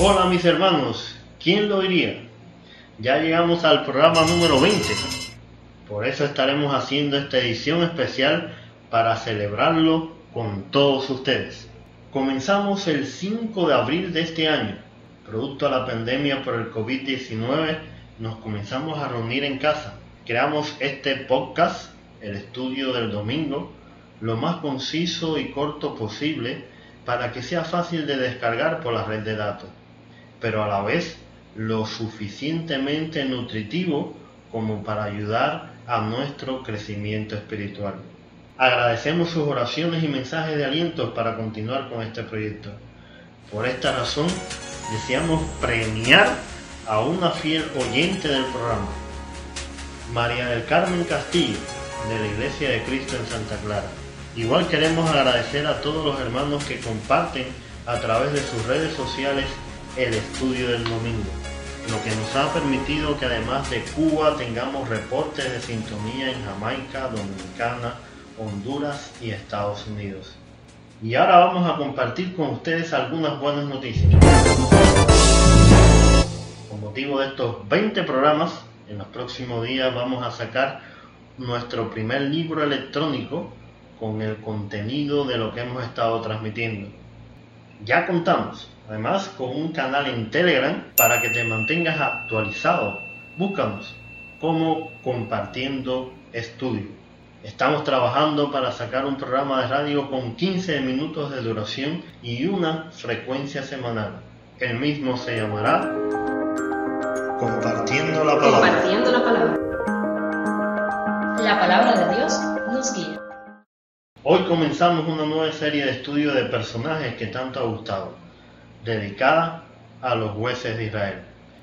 Hola mis hermanos, ¿quién lo diría? Ya llegamos al programa número 20. Por eso estaremos haciendo esta edición especial para celebrarlo con todos ustedes. Comenzamos el 5 de abril de este año. Producto de la pandemia por el COVID-19, nos comenzamos a reunir en casa. Creamos este podcast, el estudio del domingo, lo más conciso y corto posible para que sea fácil de descargar por la red de datos, pero a la vez lo suficientemente nutritivo como para ayudar a nuestro crecimiento espiritual. Agradecemos sus oraciones y mensajes de aliento para continuar con este proyecto. Por esta razón, deseamos premiar a una fiel oyente del programa, María del Carmen Castillo, de la Iglesia de Cristo en Santa Clara. Igual queremos agradecer a todos los hermanos que comparten a través de sus redes sociales el estudio del domingo, lo que nos ha permitido que además de Cuba tengamos reportes de sintonía en Jamaica, Dominicana, Honduras y Estados Unidos. Y ahora vamos a compartir con ustedes algunas buenas noticias. Con motivo de estos 20 programas, en los próximos días vamos a sacar nuestro primer libro electrónico con el contenido de lo que hemos estado transmitiendo. Ya contamos, además, con un canal en Telegram para que te mantengas actualizado. Búscanos como Compartiendo Estudio. Estamos trabajando para sacar un programa de radio con 15 minutos de duración y una frecuencia semanal. El mismo se llamará Compartiendo la palabra. Compartiendo la palabra. La palabra de Dios nos guía. Hoy comenzamos una nueva serie de estudios de personajes que tanto ha gustado, dedicada a los jueces de Israel.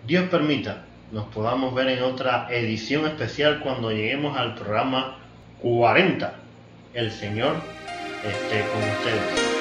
Dios permita, nos podamos ver en otra edición especial cuando lleguemos al programa 40. El Señor esté con ustedes.